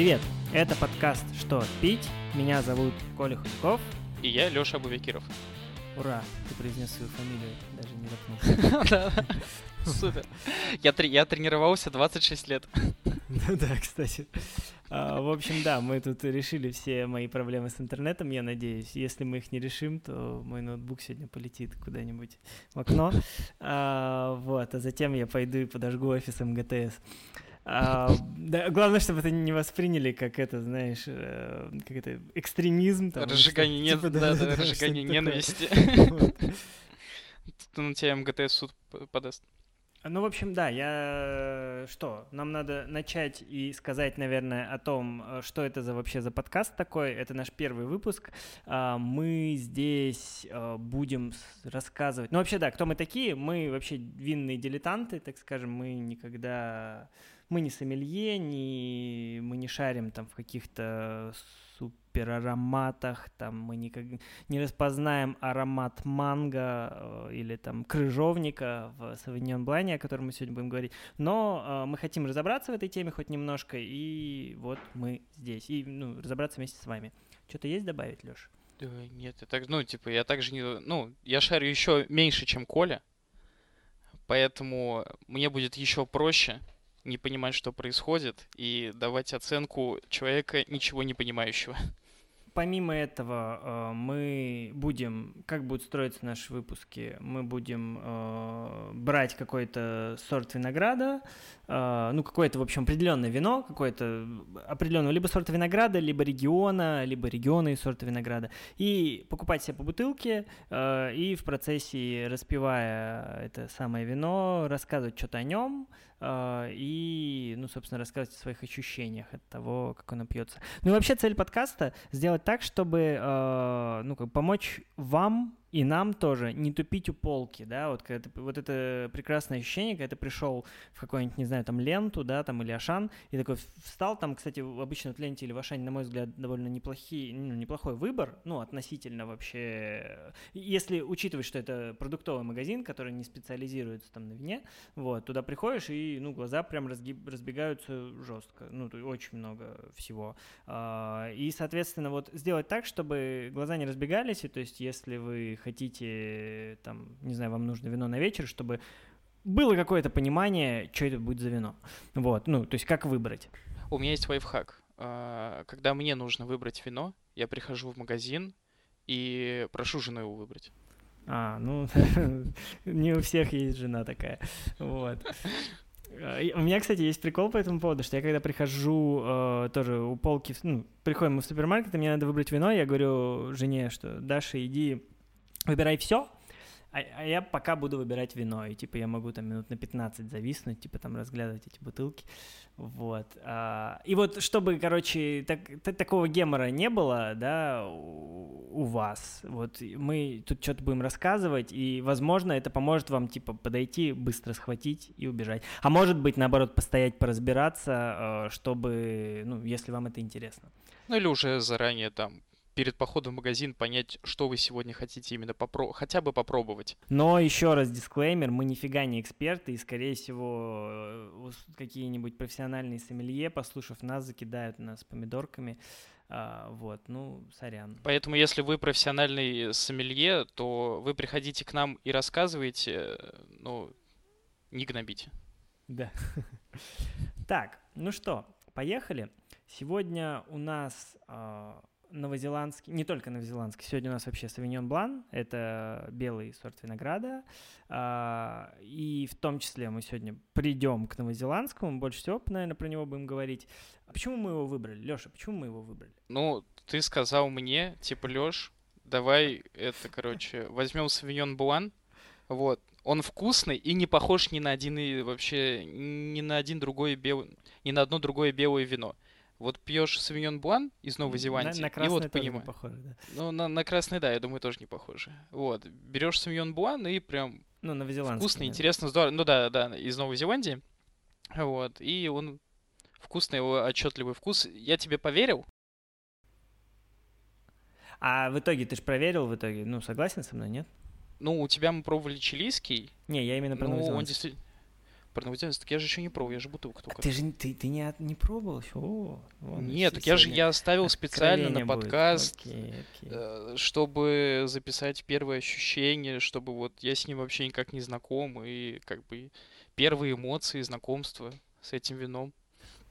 Привет! Это подкаст «Что пить?». Меня зовут Коля Худяков. И я Лёша Абувекиров. Ура! Ты произнес свою фамилию, даже не запнулся. Супер. Я, тренировался 26 лет. Да, кстати. А, в общем, да, мы тут решили все мои проблемы с интернетом, я надеюсь. Если мы их не решим, то мой ноутбук сегодня полетит куда-нибудь в окно. А, вот, а затем я пойду и подожгу офис МГТС. А, да, главное, чтобы это не восприняли как это, знаешь, э, как это экстремизм. Там, разжигание, нет, типа, да, да, да, разжигание ненависти. На тебя МГТС суд подаст. Ну, в общем, да, я... Что? Нам надо начать и сказать, наверное, о том, э, что это за вообще за подкаст такой. Это наш первый выпуск. А, мы здесь э, будем рассказывать... Ну, вообще, да, кто мы такие? Мы вообще винные дилетанты, так скажем. Мы никогда... Мы не сомелье, не... мы не шарим там в каких-то суперароматах, там мы никак не распознаем аромат манго э, или там крыжовника в Савиньон Блане, о котором мы сегодня будем говорить, но э, мы хотим разобраться в этой теме хоть немножко, и вот мы здесь, и ну, разобраться вместе с вами. Что-то есть добавить, Леш? Да, нет, я так, ну, типа, я также не, ну, я шарю еще меньше, чем Коля, поэтому мне будет еще проще не понимать, что происходит, и давать оценку человека, ничего не понимающего. Помимо этого, э, мы будем, как будут строиться наши выпуски, мы будем э, брать какой-то сорт винограда, э, ну, какое-то, в общем, определенное вино, какое-то определенного либо сорта винограда, либо региона, либо регионы и сорта винограда, и покупать себе по бутылке, и в процессе, распивая это самое вино, рассказывать что-то о нем, и, ну, собственно, рассказывать о своих ощущениях от того, как он пьется. Ну и вообще цель подкаста сделать так, чтобы, а, ну, как помочь вам и нам тоже не тупить у полки, да, вот, когда ты, вот это прекрасное ощущение, когда ты пришел в какую-нибудь, не знаю, там ленту, да, там или Ашан, и такой встал, там, кстати, обычно в ленте или в Ашане, на мой взгляд, довольно неплохие, ну, неплохой выбор, ну, относительно вообще, если учитывать, что это продуктовый магазин, который не специализируется там на вине, вот, туда приходишь и, ну, глаза прям разгиб, разбегаются жестко, ну, очень много всего, а, и, соответственно, вот сделать так, чтобы глаза не разбегались, и то есть, если вы хотите, там, не знаю, вам нужно вино на вечер, чтобы было какое-то понимание, что это будет за вино. Вот, ну, то есть как выбрать. У меня есть лайфхак. А, когда мне нужно выбрать вино, я прихожу в магазин и прошу жену его выбрать. А, ну, не у всех есть жена такая. Вот. А, у меня, кстати, есть прикол по этому поводу, что я когда прихожу э, тоже у полки, ну, приходим мы в супермаркет, и мне надо выбрать вино, я говорю жене, что Даша, иди выбирай все, а, а я пока буду выбирать вино, и типа я могу там минут на 15 зависнуть, типа там разглядывать эти бутылки, вот. А, и вот чтобы, короче, так, так, такого гемора не было, да, у, у вас, вот мы тут что-то будем рассказывать, и, возможно, это поможет вам, типа, подойти, быстро схватить и убежать. А может быть, наоборот, постоять, поразбираться, э, чтобы, ну, если вам это интересно. Ну или уже заранее там перед походом в магазин понять, что вы сегодня хотите именно попро- хотя бы попробовать. Но еще раз дисклеймер, мы нифига не эксперты, и, скорее всего, э, какие-нибудь профессиональные сомелье, послушав нас, закидают нас помидорками. А, вот, ну, сорян. Поэтому, если вы профессиональный сомелье, то вы приходите к нам и рассказываете, ну, не гнобите. Да. Так, ну что, поехали. Сегодня у нас а, новозеландский, не только новозеландский, сегодня у нас вообще Савиньон Блан, это белый сорт винограда, а, и в том числе мы сегодня придем к новозеландскому, больше всего, наверное, про него будем говорить. А почему мы его выбрали? Леша, почему мы его выбрали? Ну, ты сказал мне, типа, Леш, давай это, короче, возьмем Савиньон Блан, вот, он вкусный и не похож ни на один и вообще ни на один другой белый, ни на одно другое белое вино. Вот пьешь Савиньон Блан из Новой Зеландии, на, на и вот понимаешь. похоже, да. Ну, на, на красный, да, я думаю, тоже не похоже. Вот, берешь Савиньон Блан и прям ну, новозеландский, вкусно, да. интересно, здорово. Ну да, да, из Новой Зеландии. Вот, и он вкусный, его отчетливый вкус. Я тебе поверил? А в итоге ты же проверил в итоге? Ну, согласен со мной, нет? Ну, у тебя мы пробовали чилийский. Не, я именно про ну, он действительно Новозеландский, так я же еще не пробовал, я же бутылку только. А ты же ты, ты не, не пробовал еще? О, вон, Нет, так я же я оставил специально на подкаст, окей, окей. Э, чтобы записать первые ощущения, чтобы вот я с ним вообще никак не знаком, и как бы первые эмоции, знакомства с этим вином.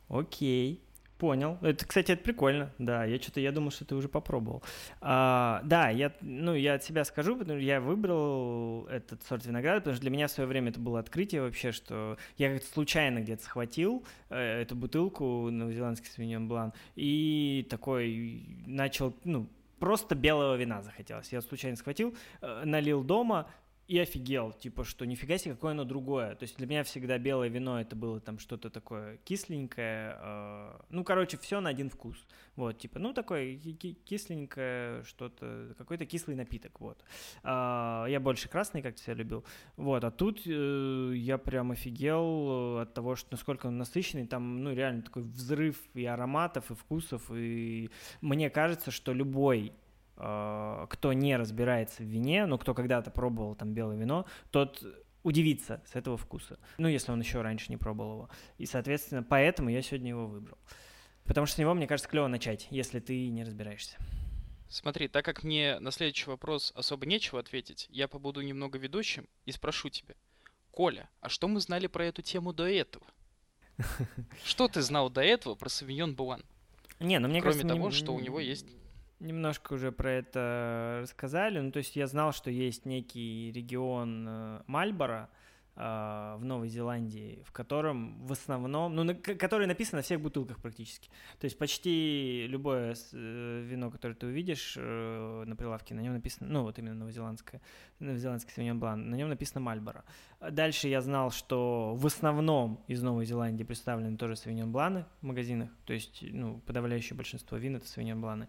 Окей. Понял. Это, кстати, это прикольно. Да, я что-то, я думал, что ты уже попробовал. А, да, я, ну, я от себя скажу, потому что я выбрал этот сорт винограда, потому что для меня в свое время это было открытие вообще, что я как-то случайно где-то схватил э, эту бутылку новозеландский Савиньон Блан и такой начал, ну, просто белого вина захотелось. Я случайно схватил, э, налил дома, и офигел, типа, что нифига себе, какое оно другое. То есть для меня всегда белое вино это было там что-то такое кисленькое, э, ну, короче, все на один вкус. Вот, типа, ну, такое кисленькое что-то, какой-то кислый напиток, вот. Э, я больше красный как-то себя любил. Вот, а тут э, я прям офигел от того, что насколько он насыщенный, там, ну, реально такой взрыв и ароматов, и вкусов, и мне кажется, что любой кто не разбирается в вине, но кто когда-то пробовал там белое вино, тот удивится с этого вкуса. Ну, если он еще раньше не пробовал его. И, соответственно, поэтому я сегодня его выбрал. Потому что с него, мне кажется, клево начать, если ты не разбираешься. Смотри, так как мне на следующий вопрос особо нечего ответить, я побуду немного ведущим и спрошу тебя. Коля, а что мы знали про эту тему до этого? Что ты знал до этого про Савиньон Буан? Не, ну мне Кроме кажется, того, не... что у него есть немножко уже про это рассказали. Ну, то есть я знал, что есть некий регион э, Мальборо, а, в Новой Зеландии, в котором в основном, ну, на, который написан на всех бутылках практически. То есть почти любое э, вино, которое ты увидишь э, на прилавке, на нем написано, ну, вот именно новозеландское, новозеландский Савиньон Блан, на нем написано Мальборо. Дальше я знал, что в основном из Новой Зеландии представлены тоже Савиньон Бланы в магазинах, то есть, ну, подавляющее большинство вин это Савиньон Бланы,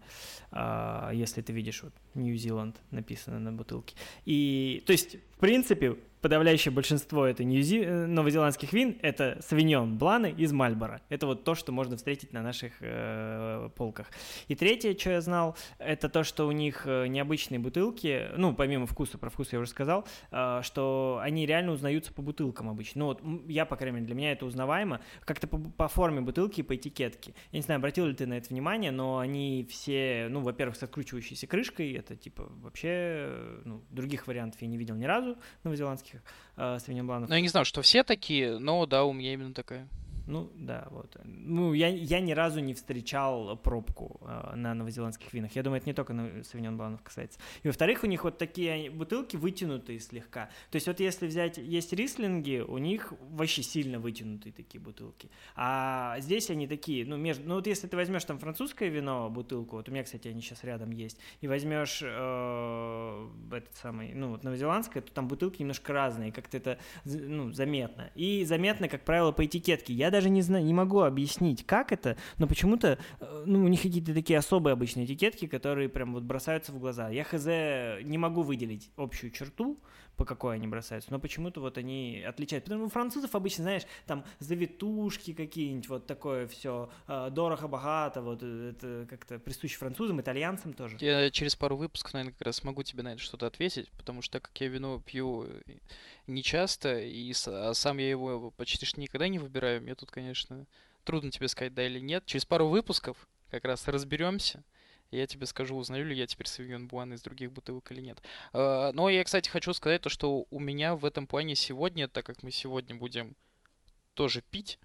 а, если ты видишь вот Нью-Зеланд написано на бутылке. И, то есть, принципе, подавляющее большинство это ньюзи... Э, новозеландских вин — это савиньон бланы из Мальбора. Это вот то, что можно встретить на наших э, полках. И третье, что я знал, это то, что у них э, необычные бутылки, ну, помимо вкуса, про вкус я уже сказал, э, что они реально узнаются по бутылкам обычно. Ну, вот я, по крайней мере, для меня это узнаваемо, как-то по, по форме бутылки и по этикетке. Я не знаю, обратил ли ты на это внимание, но они все, ну, во-первых, с откручивающейся крышкой, это, типа, вообще, э, ну, других вариантов я не видел ни разу новозеландских э, свиньобланов. Ну, я не знаю, что все такие, но да, у меня именно такая. Ну, да, вот. Ну, я, я ни разу не встречал пробку э, на новозеландских винах. Я думаю, это не только на Савиньон Бланов касается. И, во-вторых, у них вот такие бутылки вытянутые слегка. То есть вот если взять, есть рислинги, у них вообще сильно вытянутые такие бутылки. А здесь они такие, ну, между... Ну, вот если ты возьмешь там французское вино, бутылку, вот у меня, кстати, они сейчас рядом есть, и возьмешь э, этот самый, ну, вот новозеландское, то там бутылки немножко разные, как-то это, ну, заметно. И заметно, как правило, по этикетке. Я даже не знаю, не могу объяснить, как это, но почему-то, э, ну, у них какие-то такие особые обычные этикетки, которые прям вот бросаются в глаза. Я хз не могу выделить общую черту, по какой они бросаются, но почему-то вот они отличаются. Потому что у французов обычно, знаешь, там завитушки какие-нибудь, вот такое все, э, дорого-богато, вот это как-то присуще французам, итальянцам тоже. Я через пару выпусков, наверное, как раз смогу тебе на это что-то ответить, потому что так как я вино пью не часто, и а сам я его почти что никогда не выбираю, мне тут, конечно, трудно тебе сказать да или нет. Через пару выпусков как раз разберемся, я тебе скажу, узнаю ли я теперь Савиньон Буан из других бутылок или нет. А, но я, кстати, хочу сказать то, что у меня в этом плане сегодня, так как мы сегодня будем тоже пить,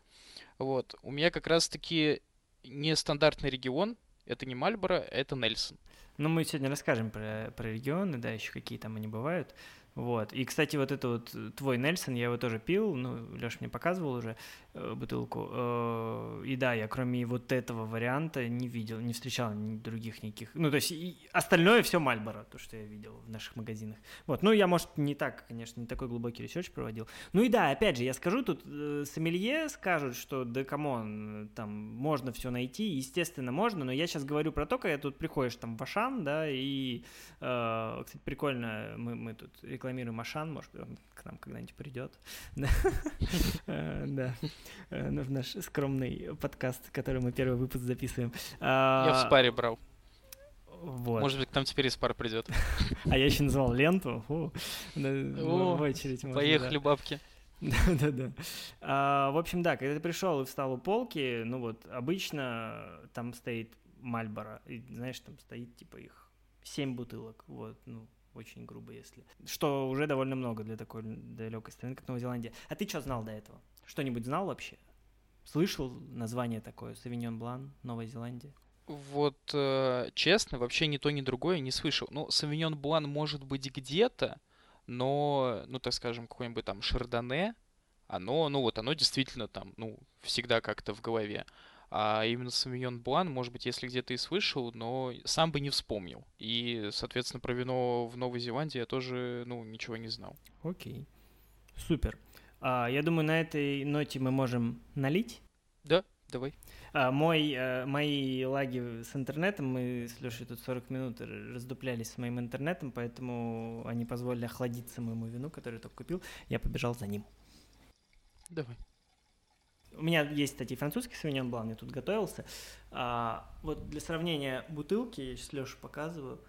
вот, у меня как раз-таки нестандартный регион, это не Мальборо, это Нельсон. Ну, мы сегодня расскажем про, про регионы, да, еще какие там они бывают. Вот. И, кстати, вот это вот э, твой Нельсон, я его тоже пил, ну, Леша мне показывал уже э, бутылку. Э, и да, я кроме вот этого варианта не видел, не встречал других никаких. Ну, то есть и остальное все Мальборо, то, что я видел в наших магазинах. Вот. Ну, я, может, не так, конечно, не такой глубокий research проводил. Ну и да, опять же, я скажу, тут э, сомелье скажут, что да come on, там можно все найти, естественно, можно, но я сейчас говорю про то, когда тут приходишь там в Ашан, да, и, э, кстати, прикольно, мы, мы тут рекламируем рекламируем Ашан, может быть, он к нам когда-нибудь придет. Э, да, э, ну, в наш скромный подкаст, который мы первый выпуск записываем. Я в спаре брал. Вот. Может быть, к нам теперь из пар придет. А я еще назвал ленту. О, в очередь. Поехали, бабки. Да-да-да. А, в общем, да, когда ты пришел и встал у полки, ну вот, обычно там стоит Мальборо, и, знаешь, там стоит, типа, их семь бутылок, вот, ну, очень грубо, если. Что уже довольно много для такой далекой страны, как Новая Зеландия. А ты что знал до этого? Что-нибудь знал вообще? Слышал название такое, Савиньон Блан, Новая Зеландия? Вот, э, честно, вообще ни то, ни другое не слышал. Ну, Савиньон Блан может быть где-то, но, ну, так скажем, какой-нибудь там Шардоне, оно, ну, вот оно действительно там, ну, всегда как-то в голове. А именно Савиньон Блан, может быть, если где-то и слышал, но сам бы не вспомнил. И, соответственно, про вино в Новой Зеландии я тоже, ну, ничего не знал. Окей. Супер. А, я думаю, на этой ноте мы можем налить. Да, давай. А, мой, а, мои лаги с интернетом, мы с Лешей тут 40 минут раздуплялись с моим интернетом, поэтому они позволили охладиться моему вину, который я только купил. Я побежал за ним. Давай. У меня есть, кстати, французский савиньон блан, я тут готовился. А, вот для сравнения бутылки, я сейчас Леша показываю,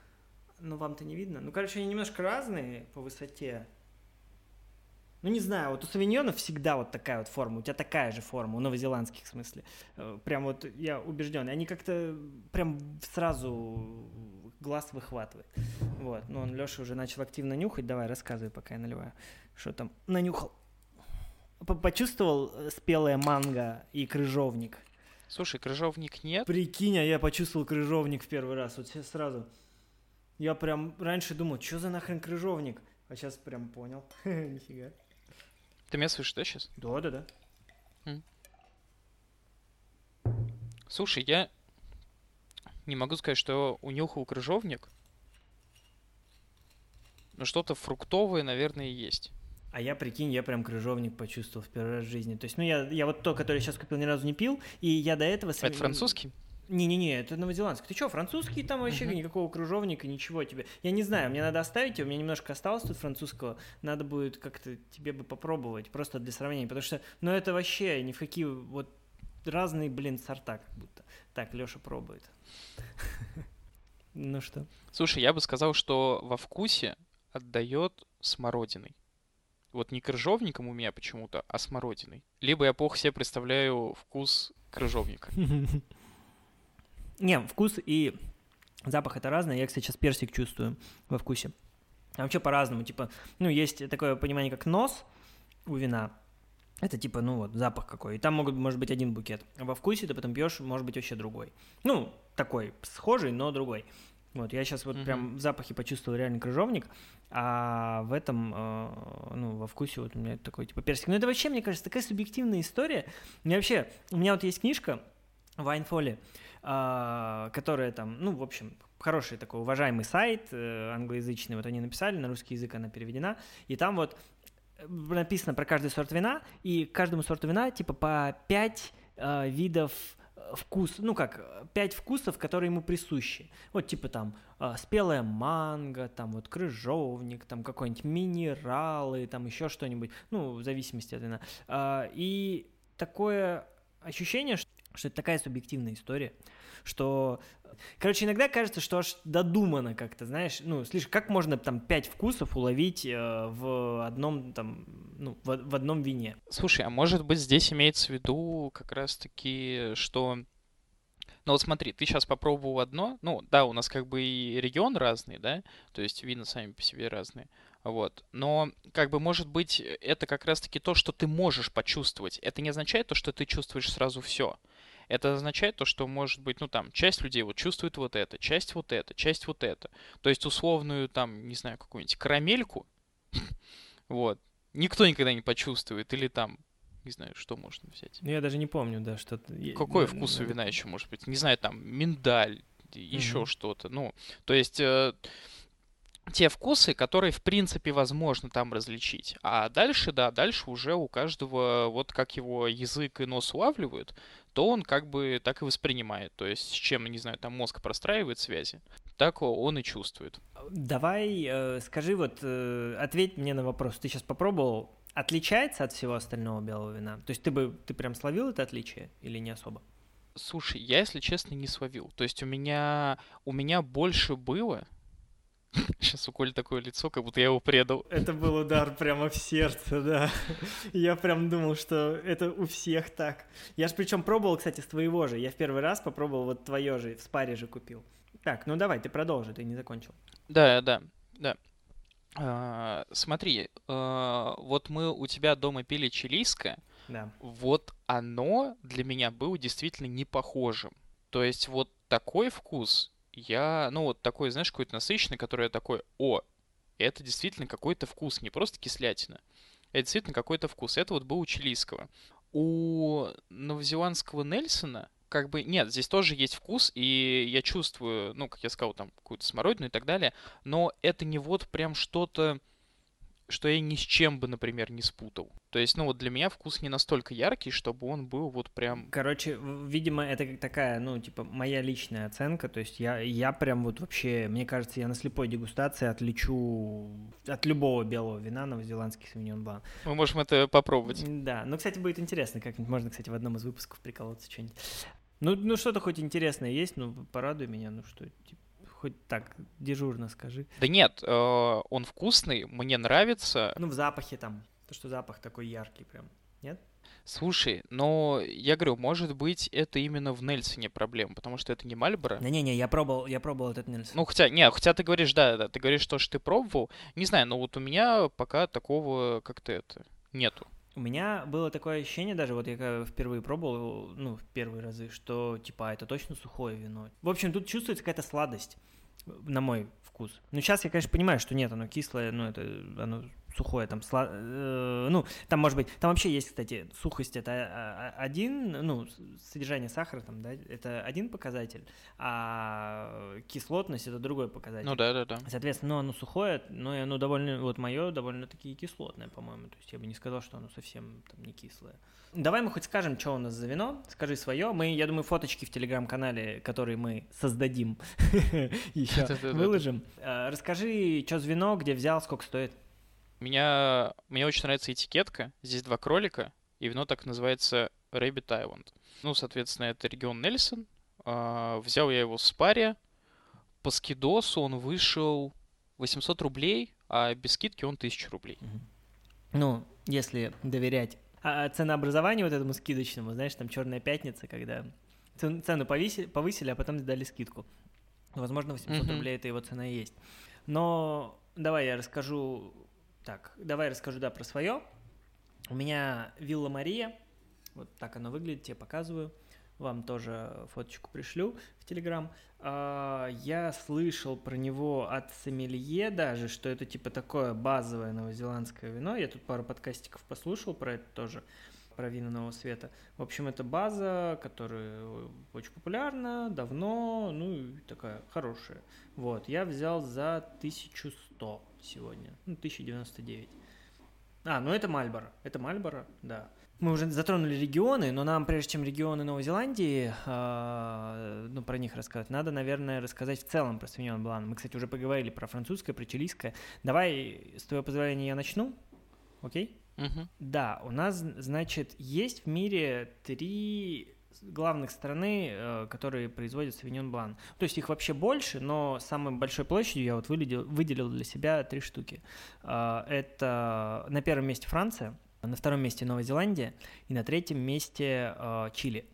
ну вам-то не видно. Ну, короче, они немножко разные по высоте. Ну, не знаю, вот у савиньонов всегда вот такая вот форма, у тебя такая же форма, у новозеландских в смысле. Э, прям вот я убежден. Они как-то прям сразу глаз выхватывает. Вот, ну он, Леша, уже начал активно нюхать. Давай, рассказывай, пока я наливаю. Что там нанюхал? Почувствовал э, спелая манго и крыжовник? Слушай, крыжовник нет. Прикинь, а я почувствовал крыжовник в первый раз. Вот сейчас сразу. Я прям раньше думал, что за нахрен крыжовник? А сейчас прям понял. Нифига. Ты меня слышишь, да, сейчас? Да, да, да. Слушай, я не могу сказать, что унюхал крыжовник. Но что-то фруктовое, наверное, есть. А я, прикинь, я прям крыжовник почувствовал в первый раз в жизни. То есть, ну, я, я вот то, который сейчас купил, ни разу не пил, и я до этого... Это французский? Не-не-не, это новозеландский. Ты что, французский там вообще uh-huh. никакого кружовника, ничего тебе. Я не знаю, мне надо оставить, у меня немножко осталось тут французского. Надо будет как-то тебе бы попробовать, просто для сравнения. Потому что, ну это вообще ни в какие вот разные, блин, сорта как будто. Так, Леша пробует. Ну что? Слушай, я бы сказал, что во вкусе отдает смородиной. Вот не крыжовником у меня почему-то, а смородиной. Либо я плохо себе представляю вкус крыжовника. Не, вкус и запах это разное. Я, кстати, сейчас персик чувствую во вкусе. А вообще по-разному. Типа, ну, есть такое понимание, как нос у вина. Это типа, ну вот, запах какой. И там могут, может быть один букет. А во вкусе ты потом пьешь, может быть, вообще другой. Ну, такой, схожий, но другой. Вот, я сейчас вот mm-hmm. прям в запахе почувствовал реально крыжовник, а в этом, э, ну, во вкусе вот у меня такой типа персик. Ну, это вообще, мне кажется, такая субъективная история. Меня вообще, у меня вот есть книжка Вайнфоли, а, которая там, ну, в общем, хороший такой уважаемый сайт э, англоязычный, вот они написали, на русский язык она переведена, и там вот э, написано про каждый сорт вина, и каждому сорту вина типа по пять э, видов вкус, ну как, пять вкусов, которые ему присущи. Вот типа там э, спелая манго, там вот крыжовник, там какой-нибудь минералы, там еще что-нибудь, ну, в зависимости от вина. Э, и такое ощущение, что что это такая субъективная история, что, короче, иногда кажется, что аж додумано как-то, знаешь, ну, слишком, как можно там пять вкусов уловить э, в одном там, ну, в, в одном вине? Слушай, а может быть здесь имеется в виду как раз-таки, что ну вот смотри, ты сейчас попробовал одно, ну да, у нас как бы и регион разный, да, то есть вина сами по себе разные, вот, но как бы может быть это как раз-таки то, что ты можешь почувствовать, это не означает то, что ты чувствуешь сразу все, это означает то, что, может быть, ну там, часть людей вот чувствует вот это, часть вот это, часть вот это. То есть условную там, не знаю, какую-нибудь карамельку, вот, никто никогда не почувствует, или там, не знаю, что можно взять. Ну, я даже не помню, да, что-то... Какой вкус у вина еще может быть? Не знаю, там, миндаль, еще что-то. Ну, то есть... Э, те вкусы, которые, в принципе, возможно там различить. А дальше, да, дальше уже у каждого, вот как его язык и нос улавливают, то он как бы так и воспринимает. То есть с чем, не знаю, там мозг простраивает связи, так он и чувствует. Давай, э, скажи вот, э, ответь мне на вопрос. Ты сейчас попробовал, отличается от всего остального белого вина? То есть ты бы, ты прям словил это отличие или не особо? Слушай, я, если честно, не словил. То есть у меня, у меня больше было Сейчас у Коли такое лицо, как будто я его предал. Это был удар прямо в сердце, да. Я прям думал, что это у всех так. Я же причем пробовал, кстати, с твоего же. Я в первый раз попробовал вот твое же, в спаре же купил. Так, ну давай, ты продолжи, ты не закончил. Да, да, да. А, смотри, а, вот мы у тебя дома пили чилийское. Да. Вот оно для меня было действительно не похожим. То есть вот такой вкус я, ну вот такой, знаешь, какой-то насыщенный, который я такой, о, это действительно какой-то вкус, не просто кислятина. Это действительно какой-то вкус. Это вот был у чилийского. У новозеландского Нельсона как бы нет, здесь тоже есть вкус, и я чувствую, ну, как я сказал, там какую-то смородину и так далее, но это не вот прям что-то что я ни с чем бы, например, не спутал. То есть, ну вот для меня вкус не настолько яркий, чтобы он был вот прям... Короче, видимо, это такая, ну, типа, моя личная оценка, то есть я, я прям вот вообще, мне кажется, я на слепой дегустации отличу от любого белого вина новозеландский савиньон блан. Мы можем это попробовать. Да, ну, кстати, будет интересно, как-нибудь можно, кстати, в одном из выпусков приколоться что-нибудь. Ну, ну что-то хоть интересное есть, ну, порадуй меня, ну что, типа, хоть так дежурно скажи. Да нет, э, он вкусный, мне нравится. Ну, в запахе там, то, что запах такой яркий прям, нет? Слушай, но я говорю, может быть, это именно в Нельсоне проблема, потому что это не Мальборо. Не-не-не, я пробовал, я пробовал этот Нельсон. Ну, хотя, не, хотя ты говоришь, да, да, ты говоришь, что, что ты пробовал. Не знаю, но вот у меня пока такого как-то это нету. У меня было такое ощущение даже, вот я впервые пробовал, ну, в первые разы, что, типа, а, это точно сухое вино. В общем, тут чувствуется какая-то сладость, на мой вкус. Ну, сейчас я, конечно, понимаю, что нет, оно кислое, ну, это, оно сухое, там, сла... э, ну, там, может быть, там вообще есть, кстати, сухость, это а, а, один, ну, содержание сахара, там, да, это один показатель, а кислотность это другой показатель. Ну, да, да, да. Соответственно, ну, оно сухое, но оно довольно, вот мое довольно-таки кислотное, по-моему, то есть я бы не сказал, что оно совсем там не кислое. Давай мы хоть скажем, что у нас за вино. Скажи свое. Мы, я думаю, фоточки в телеграм-канале, которые мы создадим, еще выложим. А, расскажи, что за вино, где взял, сколько стоит. Меня, мне очень нравится этикетка. Здесь два кролика, и вино так называется Rabbit Island. Ну, соответственно, это регион Нельсон. А, взял я его в спаре. По скидосу он вышел 800 рублей, а без скидки он 1000 рублей. Ну, если доверять а ценообразованию вот этому скидочному, знаешь, там черная пятница, когда цену повысили, повысили, а потом дали скидку. Возможно, 800 mm-hmm. рублей это его цена и есть. Но давай я расскажу так, давай расскажу, да, про свое. У меня Вилла Мария, вот так оно выглядит, тебе показываю. Вам тоже фоточку пришлю в Телеграм. А, я слышал про него от сомелье даже, что это типа такое базовое новозеландское вино. Я тут пару подкастиков послушал про это тоже про вина нового света. В общем, это база, которая очень популярна, давно, ну и такая хорошая. Вот, я взял за 1100 сегодня, ну, 1099. А, ну это Мальборо, это Мальборо, да. Мы уже затронули регионы, но нам, прежде чем регионы Новой Зеландии, э, ну, про них рассказать, надо, наверное, рассказать в целом про Савиньон Блан. Мы, кстати, уже поговорили про французское, про чилийское. Давай, с твоего позволения, я начну, окей? Да, у нас, значит, есть в мире три главных страны, э, которые производят Савиньон Блан. То есть их вообще больше, но самой большой площадью я вот выделил, выделил для себя три штуки. Э, это на первом месте Франция, на втором месте Новая Зеландия и на третьем месте э, Чили.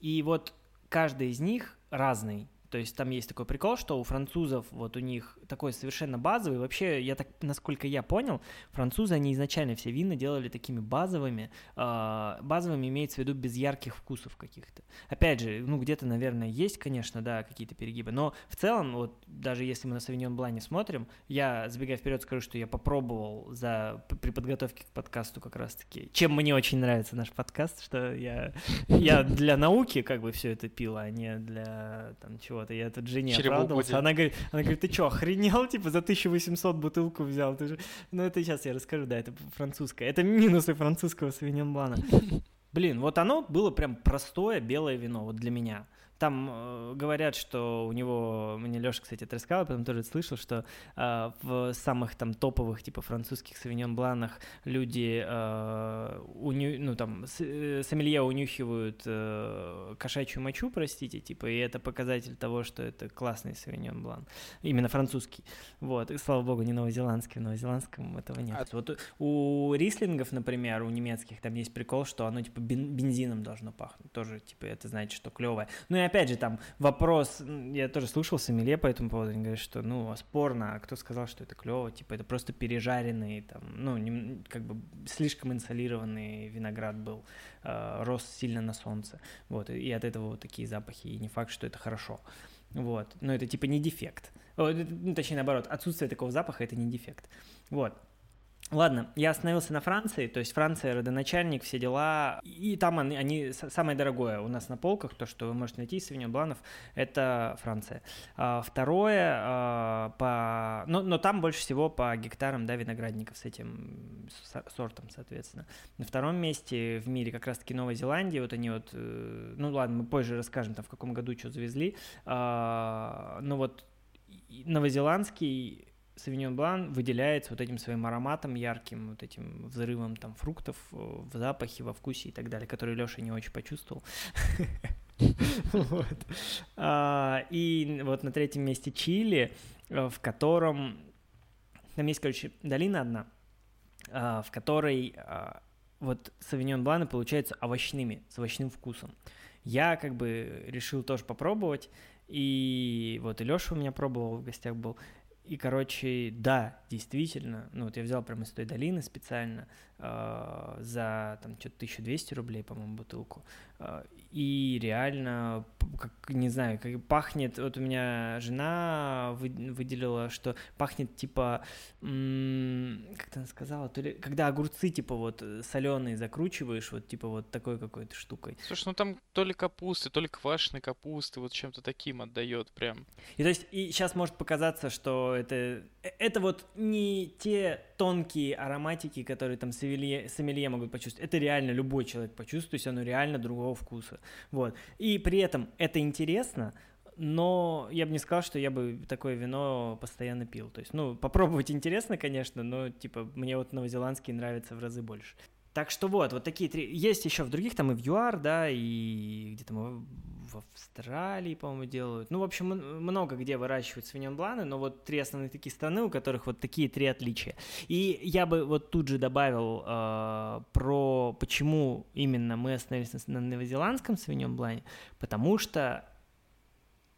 И вот каждый из них разный. То есть там есть такой прикол, что у французов вот у них такой совершенно базовый. Вообще, я так, насколько я понял, французы, они изначально все вина делали такими базовыми. Э, базовыми имеется в виду без ярких вкусов каких-то. Опять же, ну где-то, наверное, есть, конечно, да, какие-то перегибы. Но в целом, вот даже если мы на Савиньон Блане смотрим, я, забегая вперед, скажу, что я попробовал за, при подготовке к подкасту как раз-таки, чем мне очень нравится наш подкаст, что я, я для науки как бы все это пил, а не для там чего-то. Я тут жене оправдывался. Она говорит, она говорит, ты что, охренел? типа, за 1800 бутылку взял. Ты же... Ну, это сейчас я расскажу, да, это французское. Это минусы французского Савиньон Блана. Блин, вот оно было прям простое белое вино, вот для меня. Там э, говорят, что у него, мне Леша, кстати, это рассказал, потом тоже слышал, что э, в самых там топовых, типа, французских савиньон бланах люди, э, уню, ну, там, с, э, сомелье унюхивают э, кошачью мочу, простите, типа, и это показатель того, что это классный савиньон блан, именно французский, вот, и, слава богу, не новозеландский, в новозеландском этого нет. А... Вот у рислингов, например, у немецких, там есть прикол, что оно, типа, бензином должно пахнуть, тоже, типа, это значит, что клевое. Ну и опять же, там вопрос, я тоже слушал Сомелье по этому поводу, они говорят, что, ну, спорно, а кто сказал, что это клево, типа, это просто пережаренный, там, ну, не, как бы слишком инсолированный виноград был, э, рос сильно на солнце, вот, и от этого вот такие запахи, и не факт, что это хорошо, вот, но это, типа, не дефект, ну, точнее, наоборот, отсутствие такого запаха — это не дефект, вот, Ладно, я остановился на Франции, то есть Франция родоначальник, все дела, и там они, они самое дорогое у нас на полках, то, что вы можете найти из Бланов, это Франция. А, второе, а, по, но, но там больше всего по гектарам, да, виноградников с этим сортом, соответственно. На втором месте в мире как раз-таки Новая Зеландия, вот они вот, э, ну ладно, мы позже расскажем, там в каком году что завезли, а, но вот новозеландский Савиньон Блан выделяется вот этим своим ароматом ярким, вот этим взрывом там фруктов э, в запахе, во вкусе и так далее, который Леша не очень почувствовал. А, и вот на третьем месте Чили, э, в котором там есть, короче, долина одна, а, в которой вот савиньон бланы получаются овощными, с овощным вкусом. Я как бы решил тоже попробовать, и вот и Леша у меня пробовал, в гостях был, и, короче, да, действительно, ну вот я взял прямо из той долины специально э, за там что-то 1200 рублей, по-моему, бутылку. Э, и реально, как, не знаю, как пахнет, вот у меня жена вы, выделила, что пахнет типа, м- как ты сказала, то ли, когда огурцы типа вот соленые закручиваешь, вот типа вот такой какой-то штукой. Слушай, ну там то ли капусты, то ли квашеной капусты, вот чем-то таким отдает прям. И то есть, и сейчас может показаться, что это, э, это вот не те тонкие ароматики, которые там сомелье, сомелье могут почувствовать. Это реально любой человек почувствует, то есть оно реально другого вкуса. Вот. И при этом это интересно, но я бы не сказал, что я бы такое вино постоянно пил. То есть, ну, попробовать интересно, конечно, но, типа, мне вот новозеландский нравится в разы больше. Так что вот, вот такие три. Есть еще в других, там и в ЮАР, да, и где-то в Австралии, по-моему, делают. Ну, в общем, много где выращивают свиньон бланы, но вот три основные такие страны, у которых вот такие три отличия. И я бы вот тут же добавил э, про почему именно мы остановились на новозеландском свиньон блане, потому что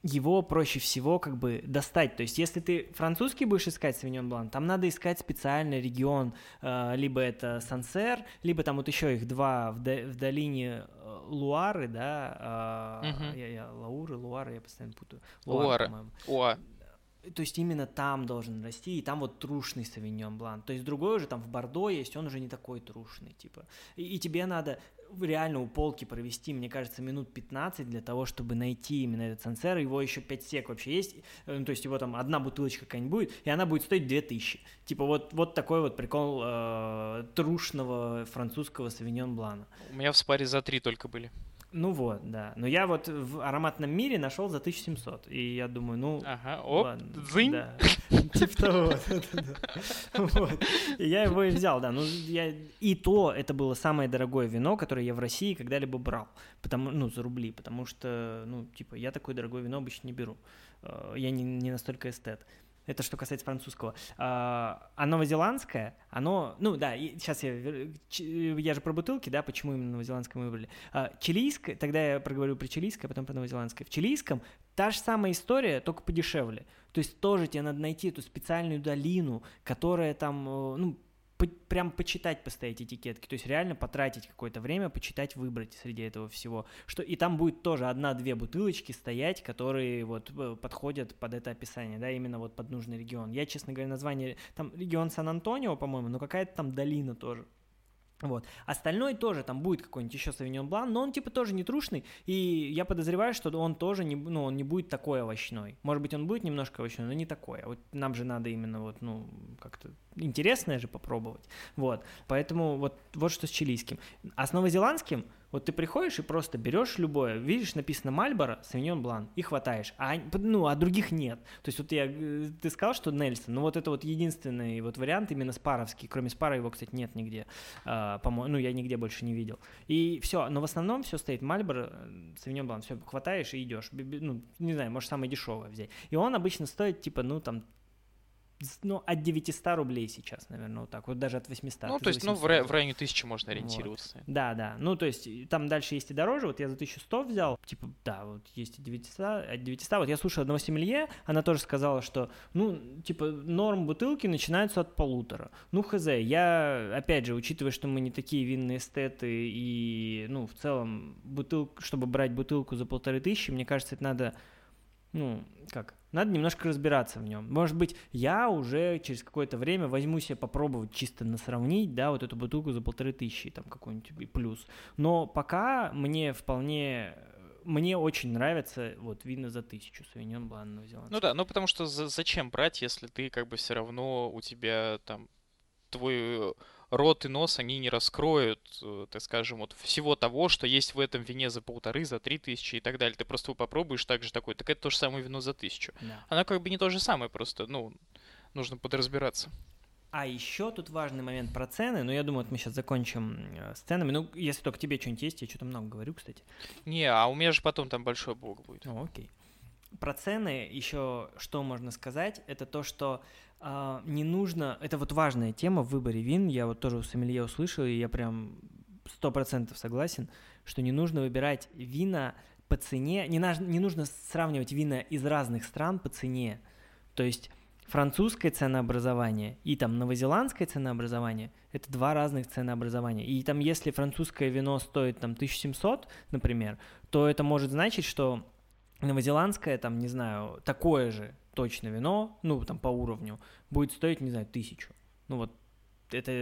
его проще всего как бы достать. То есть, если ты французский будешь искать Савиньон Блан, там надо искать специальный регион, э, либо это Сансер, либо там вот еще их два в, до, в долине э, Луары, да, угу. я, я, Лауры, Луары, я постоянно путаю. Луары, Луара. То есть именно там должен расти, и там вот трушный савиньон блан. То есть другой уже там в Бордо есть, он уже не такой трушный, типа. И, и тебе надо реально у полки провести, мне кажется, минут 15 для того, чтобы найти именно этот сансер. Его еще 5 сек вообще есть. Э, ну, то есть его там одна бутылочка какая-нибудь будет, и она будет стоить 2000. Типа вот, вот такой вот прикол э, трушного французского савиньон блана. У меня в спаре за 3 только были. Ну вот, да. Но я вот в ароматном мире нашел за 1700. И я думаю, ну... Ага, оп, ладно, дзынь. Да. Типа того. Вот. Я его и взял, да. Ну, я... И то это было самое дорогое вино, которое я в России когда-либо брал. Потому, ну, за рубли. Потому что, ну, типа, я такое дорогое вино обычно не беру. Э, я не, не настолько эстет. Это что касается французского. А, а новозеландское, оно, ну да, сейчас я, я же про бутылки, да, почему именно новозеландское мы выбрали. А, чилийское, тогда я проговорю про чилийское, а потом про новозеландское. В чилийском та же самая история, только подешевле. То есть тоже тебе надо найти эту специальную долину, которая там, э, ну, по, прям почитать, поставить этикетки, то есть реально потратить какое-то время, почитать, выбрать среди этого всего, что и там будет тоже одна-две бутылочки стоять, которые вот э, подходят под это описание, да, именно вот под нужный регион. Я, честно говоря, название, там регион Сан-Антонио, по-моему, но какая-то там долина тоже. Вот. Остальной тоже там будет какой-нибудь еще Савиньон Блан, но он типа тоже не трушный, и я подозреваю, что он тоже не, ну, он не будет такой овощной. Может быть, он будет немножко овощной, но не такой. А вот нам же надо именно вот, ну, как-то интересное же попробовать. Вот. Поэтому вот, вот что с чилийским. А с новозеландским Вот ты приходишь и просто берешь любое, видишь, написано Мальборо, Савиньон Блан, и хватаешь, а, ну, а других нет. То есть вот я, э, ты сказал, что Нельсон, ну вот это вот единственный вот вариант именно спаровский, кроме спара его, кстати, нет нигде, а, по-моему, ну, я нигде больше не видел. И все, но в основном все стоит Мальборо, Савиньон Блан, все, хватаешь и идешь. Ну, не знаю, может, самое дешевое взять. И он обычно стоит, типа, ну, там, ну, от 900 рублей сейчас, наверное, вот так, вот даже от 800. Ну, то есть, ну, в, в районе 1000 можно ориентироваться. Вот. Да, да, ну, то есть, там дальше есть и дороже, вот я за 1100 взял, типа, да, вот есть и 900, от 900, вот я слушал одного семелье, она тоже сказала, что, ну, типа, норм бутылки начинаются от полутора. Ну, хз, я, опять же, учитывая, что мы не такие винные эстеты, и, ну, в целом, бутылку, чтобы брать бутылку за полторы тысячи, мне кажется, это надо ну, как, надо немножко разбираться в нем. Может быть, я уже через какое-то время возьму себе попробовать чисто на сравнить, да, вот эту бутылку за полторы тысячи, там, какой-нибудь плюс. Но пока мне вполне мне очень нравится вот вина за тысячу Савиньон Блан Ну да, ну потому что за, зачем брать, если ты как бы все равно у тебя там твой рот и нос они не раскроют, э, так скажем, вот всего того, что есть в этом вине за полторы, за три тысячи и так далее. Ты просто попробуешь так же такой, так это то же самое вино за тысячу. Да. Оно как бы не то же самое, просто, ну, нужно подразбираться. А еще тут важный момент про цены, но я думаю, вот мы сейчас закончим э, с ценами. Ну, если только тебе что-нибудь есть, я что-то много говорю, кстати. Не, а у меня же потом там большой блок будет. О, окей. Про цены еще что можно сказать, это то, что а, не нужно, это вот важная тема в выборе вин, я вот тоже у сомелье услышал, и я прям сто процентов согласен, что не нужно выбирать вина по цене, не, на, не нужно сравнивать вина из разных стран по цене, то есть французское ценообразование и там новозеландское ценообразование – это два разных ценообразования. И там если французское вино стоит там 1700, например, то это может значить, что новозеландское, там, не знаю, такое же точно вино, ну, там, по уровню, будет стоить, не знаю, тысячу. Ну, вот это,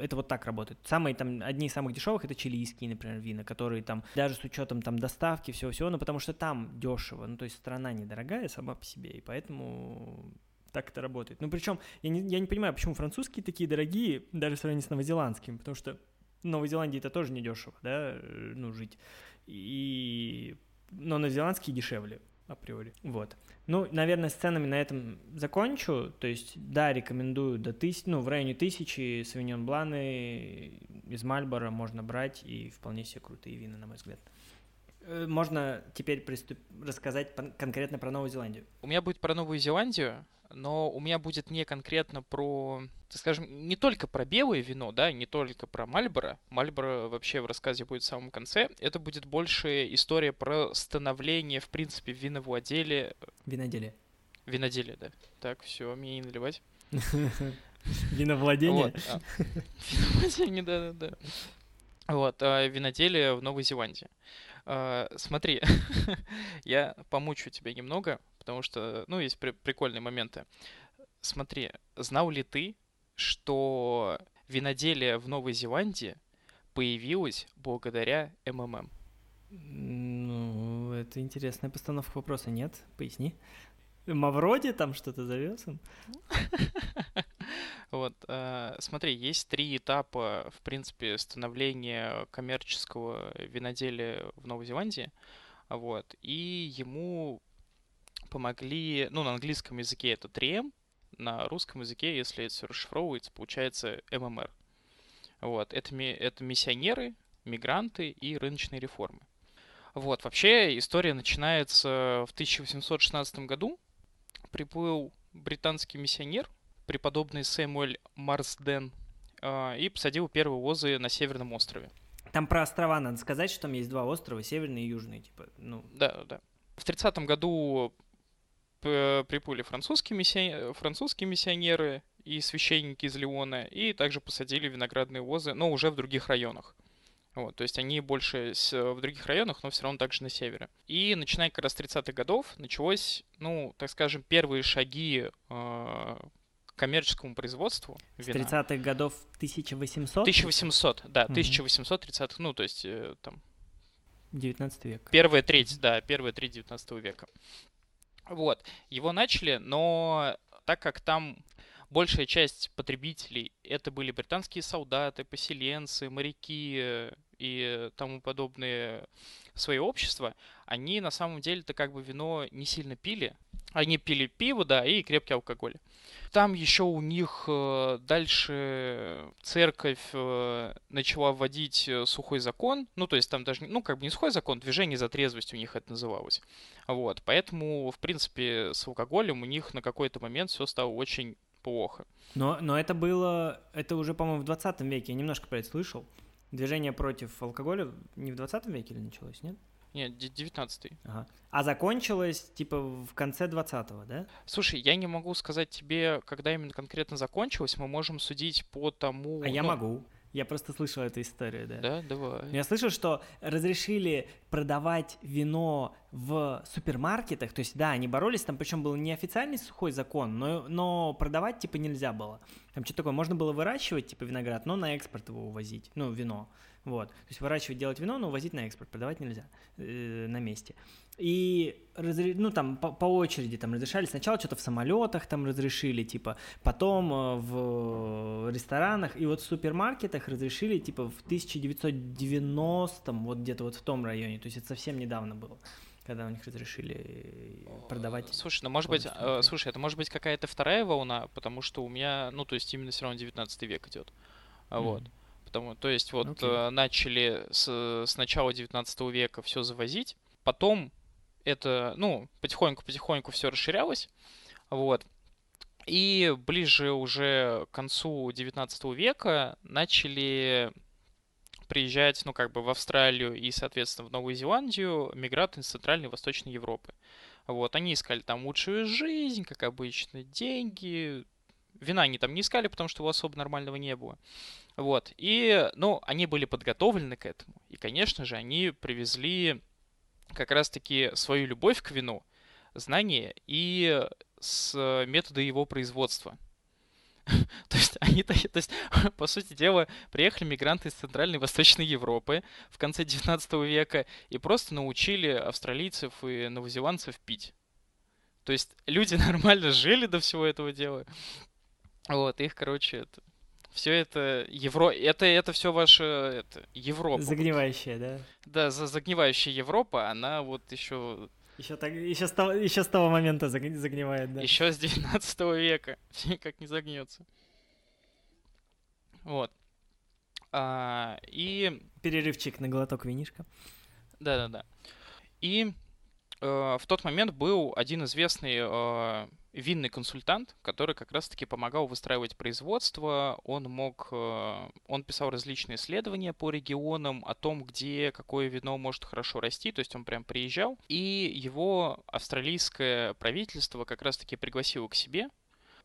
это вот так работает. Самые там, одни из самых дешевых это чилийские, например, вина, которые там, даже с учетом там доставки, всего-всего, ну, потому что там дешево, ну, то есть страна недорогая сама по себе, и поэтому так это работает. Ну, причем, я не, я не понимаю, почему французские такие дорогие, даже в сравнении с новозеландскими, потому что в Новой Зеландии это тоже недешево, да, э, ну, жить. И... Но новозеландские дешевле априори. Вот. Ну, наверное, с ценами на этом закончу. То есть, да, рекомендую до тысяч, ну, в районе тысячи Савиньон Бланы из Мальбора можно брать, и вполне себе крутые вина, на мой взгляд. Э, можно теперь приступ... рассказать конкретно про Новую Зеландию. У меня будет про Новую Зеландию но у меня будет не конкретно про, так скажем, не только про белое вино, да, не только про Мальборо. Мальборо вообще в рассказе будет в самом конце. Это будет больше история про становление, в принципе, виновладелия. Виноделие. Виноделие, да. Так, все, мне не наливать. Виновладение? Виновладение, да-да-да. Вот, а, виноделие в Новой Зеландии. А, смотри, я помучу тебя немного, потому что, ну, есть при- прикольные моменты. Смотри, знал ли ты, что виноделие в Новой Зеландии появилось благодаря МММ? Ну, это интересная постановка вопроса. Нет? Поясни. Мавроди там что-то завез он? Вот, э, смотри, есть три этапа, в принципе, становления коммерческого виноделия в Новой Зеландии. Вот, и ему помогли, ну, на английском языке это 3M, на русском языке, если это все расшифровывается, получается ММР. Вот, это, это миссионеры, мигранты и рыночные реформы. Вот, вообще история начинается в 1816 году. Приплыл британский миссионер, преподобный Сэмуэль Марсден, а, и посадил первые возы на Северном острове. Там про острова надо сказать, что там есть два острова, северный и южный, типа, ну... Да, да. В 30 году приплыли французские, миссионеры, французские миссионеры и священники из Леона, и также посадили виноградные лозы, но уже в других районах. Вот, то есть они больше с, в других районах, но все равно также на севере. И начиная как раз с 30-х годов началось, ну, так скажем, первые шаги э, к коммерческому производству вина. С 30-х годов 1800? 1800, да, угу. 1830-х, ну, то есть э, там... 19 век. Первая треть, да, первая треть 19 века. Вот, его начали, но так как там большая часть потребителей это были британские солдаты, поселенцы, моряки, и тому подобные свои общества, они на самом деле-то как бы вино не сильно пили. Они пили пиво, да, и крепкий алкоголь. Там еще у них э, дальше церковь э, начала вводить э, сухой закон. Ну, то есть там даже, ну, как бы не сухой закон, движение за трезвость у них это называлось. Вот, поэтому, в принципе, с алкоголем у них на какой-то момент все стало очень плохо. Но, но это было, это уже, по-моему, в 20 веке, я немножко про это слышал. Движение против алкоголя не в 20 веке или началось, нет? Нет, 19-й. Ага. А закончилось, типа, в конце 20-го, да? Слушай, я не могу сказать тебе, когда именно конкретно закончилось. Мы можем судить по тому... А ну... я могу. Я просто слышал эту историю, да. Да, давай. Я слышал, что разрешили продавать вино в супермаркетах. То есть, да, они боролись, там причем был неофициальный сухой закон, но, но продавать типа нельзя было. Там что такое, можно было выращивать типа виноград, но на экспорт его увозить, ну, вино. Вот. То есть выращивать, делать вино, но увозить на экспорт, продавать нельзя э, на месте. И разре... ну там по, по очереди там разрешали сначала что-то в самолетах там разрешили типа потом э, в ресторанах и вот в супермаркетах разрешили типа в 1990 вот где-то вот в том районе то есть это совсем недавно было когда у них разрешили продавать. Слушай, ну может быть, э, слушай, это может быть какая-то вторая волна, потому что у меня, ну то есть именно все равно 19 век идет, mm. вот. Потому, то есть вот okay. э, начали с, с начала 19 века все завозить, потом это, ну, потихоньку-потихоньку все расширялось, вот. И ближе уже к концу 19 века начали приезжать, ну, как бы в Австралию и, соответственно, в Новую Зеландию мигранты из Центральной и Восточной Европы. Вот, они искали там лучшую жизнь, как обычно, деньги. Вина они там не искали, потому что его особо нормального не было. Вот, и, ну, они были подготовлены к этому. И, конечно же, они привезли как раз-таки свою любовь к вину, знания и с метода его производства. то есть они, то есть, по сути дела, приехали мигранты из Центральной и Восточной Европы в конце 19 века и просто научили австралийцев и новозеландцев пить. То есть люди нормально жили до всего этого дела. Вот, их, короче, это, все это Евро... Это, это все ваше это, Европа. Загнивающая, да? Да, за загнивающая Европа, она вот еще... Еще, так, еще, с того, еще с того момента загнивает, да. Еще с 19 века. Никак не загнется. Вот. А, и... Перерывчик на глоток винишка. Да-да-да. И э, в тот момент был один известный э, винный консультант, который как раз-таки помогал выстраивать производство. Он мог, э, он писал различные исследования по регионам о том, где какое вино может хорошо расти. То есть он прям приезжал, и его австралийское правительство как раз-таки пригласило к себе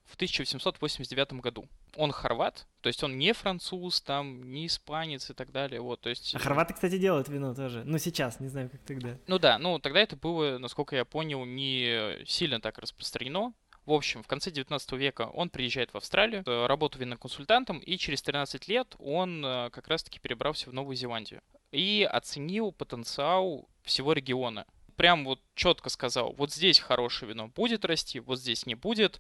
в 1889 году. Он хорват, то есть он не француз, там, не испанец и так далее, вот, то есть... А хорваты, кстати, делают вино тоже, ну, сейчас, не знаю, как тогда. Ну да, ну, тогда это было, насколько я понял, не сильно так распространено, в общем, в конце 19 века он приезжает в Австралию, э, работал винным консультантом, и через 13 лет он э, как раз-таки перебрался в Новую Зеландию. И оценил потенциал всего региона. Прям вот четко сказал, вот здесь хорошее вино будет расти, вот здесь не будет,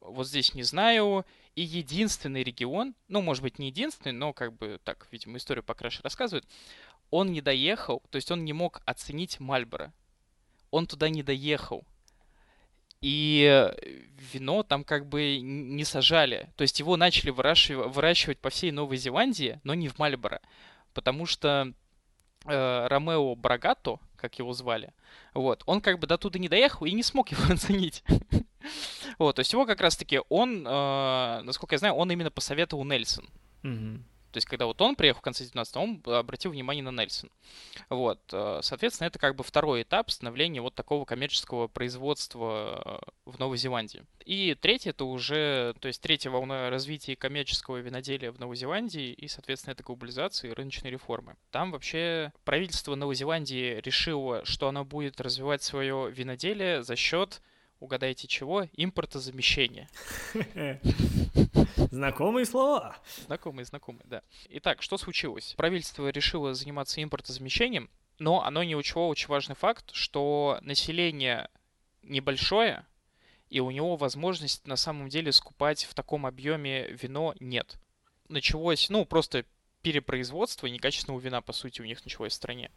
вот здесь не знаю. И единственный регион, ну, может быть, не единственный, но как бы так, видимо, историю покраше рассказывает, он не доехал, то есть он не мог оценить Мальборо. Он туда не доехал. И вино там как бы не сажали. То есть его начали выращивать, выращивать по всей Новой Зеландии, но не в Мальборо. Потому что э, Ромео Брагато, как его звали, вот, он как бы до туда не доехал и не смог его оценить. Вот, то есть его как раз-таки он, э, насколько я знаю, он именно посоветовал Нельсон. То есть, когда вот он приехал в конце 19 он обратил внимание на Нельсон. Вот, э, соответственно, это как бы второй этап становления вот такого коммерческого производства э, в Новой Зеландии. И третий это уже, то есть третья волна развития коммерческого виноделия в Новой Зеландии и, соответственно, это глобализация и рыночные реформы. Там вообще правительство Новой Зеландии решило, что оно будет развивать свое виноделие за счет угадайте чего? Импортозамещение. Знакомые слова. Знакомые, знакомые, да. Итак, что случилось? Правительство решило заниматься импортозамещением, но оно не учело очень важный факт, что население небольшое, и у него возможность на самом деле скупать в таком объеме вино нет. Началось, ну, просто перепроизводства и некачественного вина, по сути, у них началось в стране.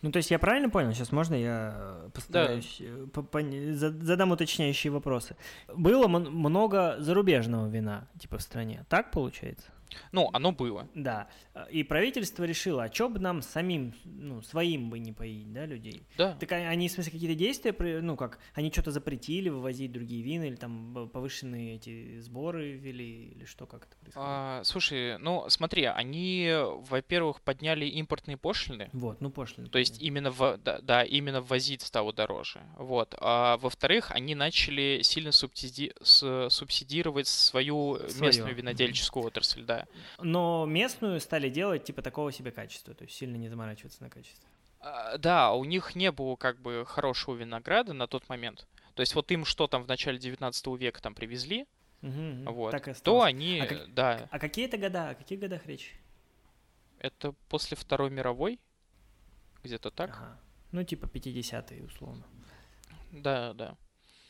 Ну, то есть я правильно понял? Сейчас можно я постараюсь да. задам уточняющие вопросы. Было много зарубежного вина, типа, в стране. Так получается? Ну, оно было. Да. И правительство решило, а что бы нам самим, ну, своим бы не поить, да, людей? Да. Так они, в смысле, какие-то действия, ну, как, они что-то запретили вывозить другие вины, или там повышенные эти сборы ввели, или что, как это происходит? А, слушай, ну, смотри, они, во-первых, подняли импортные пошлины. Вот, ну, пошлины. То есть именно, в, да, да, именно ввозить стало дороже. Вот. А во-вторых, они начали сильно субсиди... субсидировать свою Своё. местную винодельческую отрасль, да. Но местную стали делать типа такого себе качества, то есть сильно не заморачиваться на качестве. А, да, у них не было как бы хорошего винограда на тот момент. То есть вот им что там в начале 19 века там привезли, угу, вот, так то они, а как, да. А какие это года? О каких годах речь? Это после Второй мировой, где-то так. Ага. Ну, типа 50-е, условно. Да, да.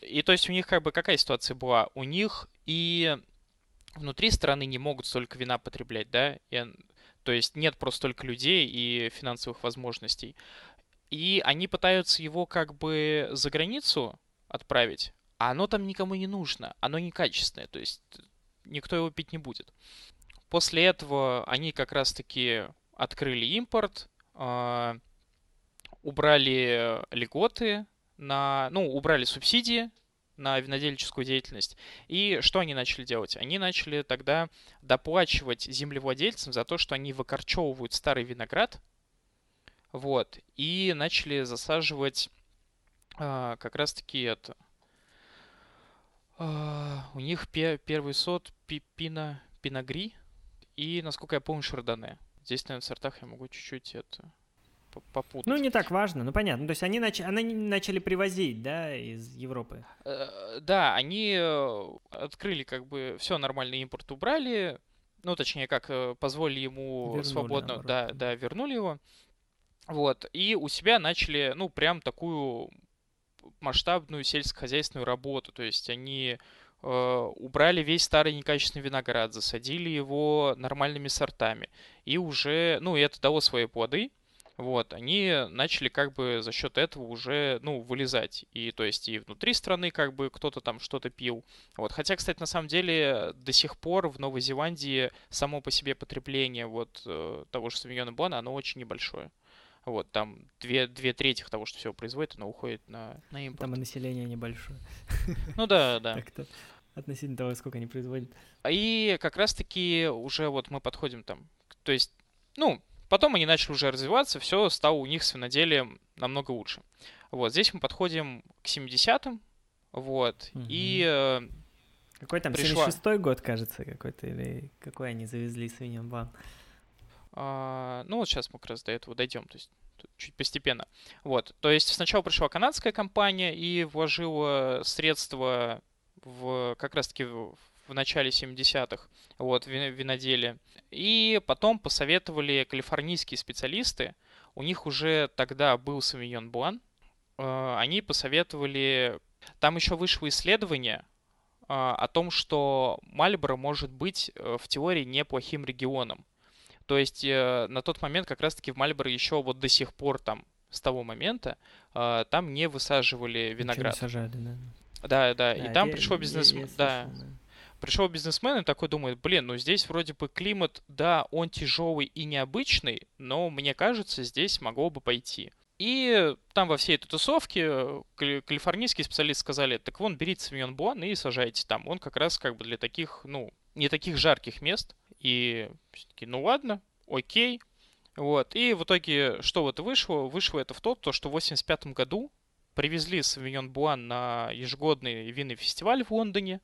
И то есть у них как бы какая ситуация была? У них и внутри страны не могут столько вина потреблять, да, и, то есть нет просто столько людей и финансовых возможностей. И они пытаются его как бы за границу отправить, а оно там никому не нужно, оно некачественное, то есть никто его пить не будет. После этого они как раз-таки открыли импорт, э, убрали льготы на, ну, убрали субсидии на винодельческую деятельность. И что они начали делать? Они начали тогда доплачивать землевладельцам за то, что они выкорчевывают старый виноград, вот, и начали засаживать а, как раз-таки это. А, у них пе- первый сорт пи- пина, пиногри и, насколько я помню, шардоне. Здесь, наверное, в сортах я могу чуть-чуть это попутать. Ну, не так важно, ну понятно. То есть они, нач... они начали привозить, да, из Европы? Э, да, они э, открыли как бы все нормальный импорт убрали, ну, точнее, как э, позволили ему вернули, свободно, наоборот. да, да, вернули его. Вот, и у себя начали, ну, прям такую масштабную сельскохозяйственную работу. То есть они убрали весь старый некачественный виноград, засадили его нормальными сортами. И уже, ну, это дало свои плоды вот, они начали как бы за счет этого уже, ну, вылезать. И то есть и внутри страны как бы кто-то там что-то пил. Вот, хотя, кстати, на самом деле до сих пор в Новой Зеландии само по себе потребление вот э, того же Савиньона Блана, оно очень небольшое. Вот, там две, две трети того, что все производит, оно уходит на, на импорт. Там и население небольшое. Ну да, да. Так-то относительно того, сколько они производят. И как раз-таки уже вот мы подходим там, то есть, ну, Потом они начали уже развиваться, все стало у них с виноделием намного лучше. Вот, здесь мы подходим к 70-м, вот, угу. и... Э, какой там, пришла... 76-й год, кажется, какой-то, или какой они завезли свиньям вам? А, ну, вот сейчас мы как раз до этого дойдем, то есть чуть постепенно. Вот, то есть сначала пришла канадская компания и вложила средства в как раз-таки в в начале 70-х, вот, виноделие. И потом посоветовали калифорнийские специалисты, у них уже тогда был Савиньон Блан, э, они посоветовали, там еще вышло исследование э, о том, что Мальборо может быть э, в теории неплохим регионом. То есть на тот момент как раз-таки в Мальборо еще вот до сих пор там с того момента там не высаживали виноград. Не сажали, да. Да, да, да и там пришло бизнес... Да, Пришел бизнесмен и такой думает, блин, ну здесь вроде бы климат, да, он тяжелый и необычный, но мне кажется, здесь могло бы пойти. И там во всей этой тусовке калифорнийские специалисты сказали, так вон, берите Савиньон Буан и сажайте там. Он как раз как бы для таких, ну, не таких жарких мест. И все-таки, ну ладно, окей. Вот. И в итоге, что вот вышло? Вышло это в то, то что в 85 году привезли Савиньон Буан на ежегодный винный фестиваль в Лондоне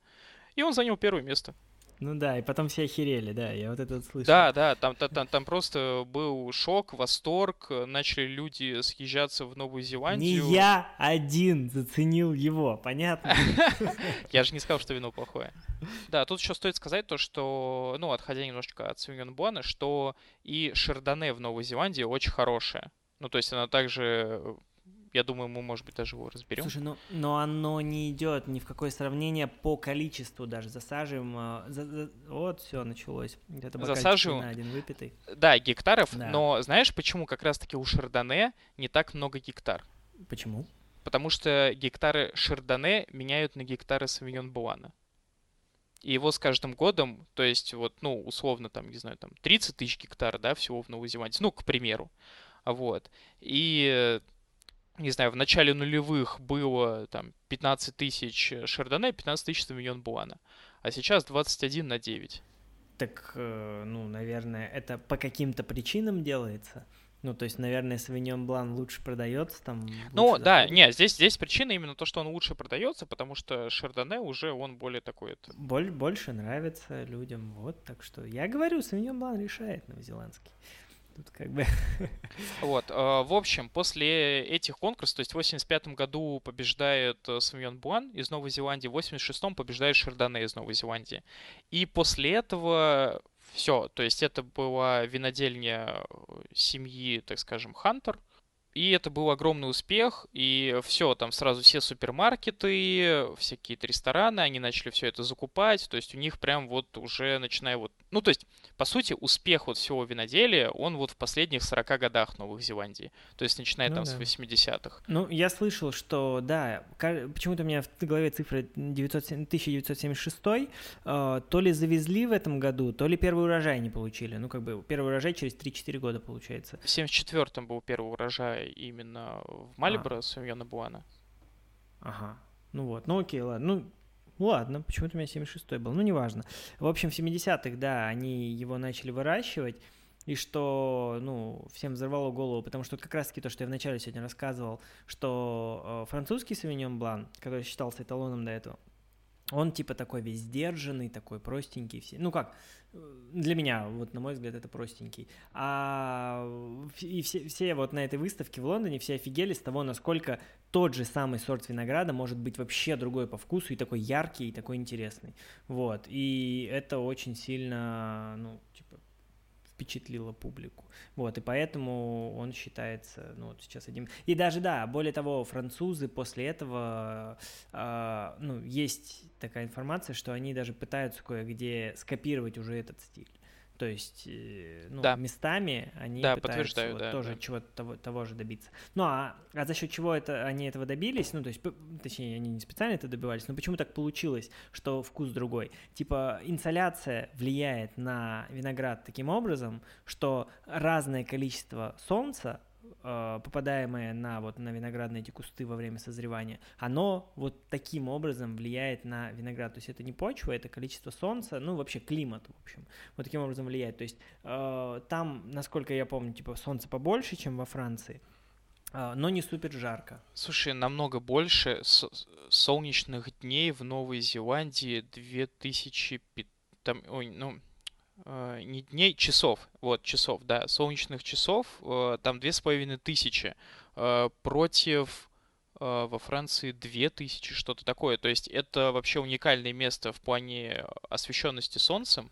и он занял первое место. Ну да, и потом все охерели, да, я вот это слышал. Да, да, там, там, там просто был шок, восторг, начали люди съезжаться в Новую Зеландию. Не я один заценил его, понятно? Я же не сказал, что вино плохое. Да, тут еще стоит сказать то, что, ну, отходя немножечко от Савиньон Буана, что и Шардоне в Новой Зеландии очень хорошая. Ну, то есть она также Я думаю, мы, может быть, даже его разберем. Слушай, ну, но оно не идет ни в какое сравнение по количеству даже. Засаживаем. э, за- за- вот, все, началось. Это Засаживаем. вина один выпитый. Да, гектаров, Да. но знаешь, почему как раз-таки у Шардоне не так много гектар? Почему? Потому что гектары Шардоне меняют на гектары Савиньон Буана. И его с каждым годом, то есть вот, ну, условно, там, не знаю, там 30 тысяч гектар, да, всего в Новой Зеландии, ну, к примеру, вот. И, не знаю, в начале нулевых было там 15 тысяч Шардоне, 15 тысяч Савиньон Буана, а сейчас 21 на 9. Так, э, ну, наверное, это по каким-то причинам делается. Ну, то есть, наверное, Савиньон Блан лучше продается там. Ну, лучше да, заходит. не, здесь, здесь причина именно то, что он лучше продается, потому что Шардоне уже он более такой, это, Боль- больше нравится людям, вот, так что я говорю, Савиньон Блан решает новозеландский. Тут как бы... Вот, э, в общем, после этих конкурсов, то есть в 85 году побеждает э, Савиньон Буан из Новой Зеландии, в 86 побеждает Шардоне из Новой Зеландии. И после этого все, то есть это была винодельня э, семьи, так скажем, Хантер, и это был огромный успех, и все, там сразу все супермаркеты, все какие-то рестораны, они начали все это закупать, то есть у них прям вот уже начиная вот, ну то есть по сути, успех вот всего виноделия, он вот в последних 40 годах Новой Зеландии. То есть начиная Ну там да. с 80-х. Ну, я слышал, что, да, почему-то у меня в голове цифра 907 1976, э, то ли завезли в этом году, то ли первый урожай не получили. Ну, как бы первый урожай через 3-4 года получается. В 74-м был первый урожай именно в Мальборо, Савиньона Буана. Ага. Ну вот, ну окей, ладно. Ну, ладно, почему-то у меня 76 был, ну неважно. В общем, в 70-х, да, они его начали выращивать, и что, ну, всем взорвало голову, потому что как раз-таки то, что я вначале сегодня рассказывал, что э, французский Савиньон Блан, который считался эталоном до этого, он типа такой весь сдержанный, такой простенький, все. Ну как, для меня, вот на мой взгляд, это простенький. А и все, все вот на этой выставке в Лондоне все офигели с того, насколько тот же самый сорт винограда может быть вообще другой по вкусу и такой яркий, и такой интересный. Вот. И это очень сильно, ну, впечатлило публику. Вот, и поэтому он считается, ну, вот сейчас одним... И даже, да, более того, французы после этого, а, ну, есть такая информация, что они даже пытаются кое-где скопировать уже этот стиль. То есть, э, ну, Да. местами они Да, пытаются вот да, тоже да. чего-то того, того же добиться. Ну, а, а за счет чего это, они этого добились? Ну, то есть, точнее, они не специально это добивались, но почему так получилось, что вкус другой? Типа, инсоляция влияет на виноград таким образом, что разное количество солнца, попадаемое на, вот, на виноградные эти кусты во время созревания, оно вот таким образом влияет на виноград. То есть это не почва, это количество солнца, ну, вообще климат, в общем, вот таким образом влияет. То есть э, там, насколько я помню, типа солнце побольше, чем во Франции, э, но не супер жарко. Слушай, намного больше со- солнечных дней в Новой Зеландии 2005... Там, ой, ну, не дней, часов. Вот, часов, да. Солнечных часов э, там две с половиной тысячи. э, против во Франции две тысячи, что-то такое. То есть это вообще уникальное место в плане освещенности солнцем.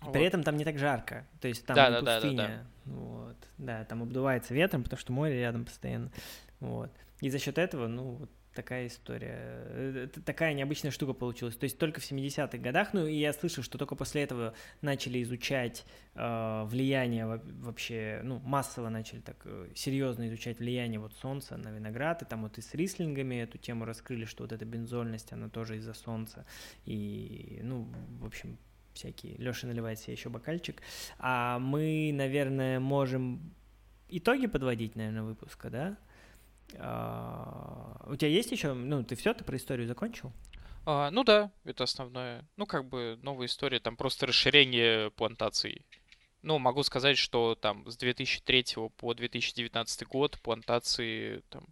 При Вот. этом там не так жарко, то есть там Да, не да, да, да, да. пустыня. Вот. Да, там обдувается ветром, потому что море рядом постоянно. Вот. И за счет этого, ну, вот такая история. Э, такая необычная штука получилась. То есть только в 70-х годах, ну, и я слышал, что только после этого начали изучать э, влияние во- вообще, ну, массово начали так э, серьезно изучать влияние вот солнца на виноград, и там вот и с рислингами эту тему раскрыли, что вот эта бензольность, она тоже из-за солнца. И, ну, в общем, всякие. Леша наливает себе еще бокальчик. А мы, наверное, можем итоги подводить, наверное, выпуска, да? А, у тебя есть еще, ну, ты все, ты про историю закончил? А, ну да, это основное. Ну, как бы новая история, там просто расширение плантаций. Ну, могу сказать, что там с 2003 по 2019 год плантации там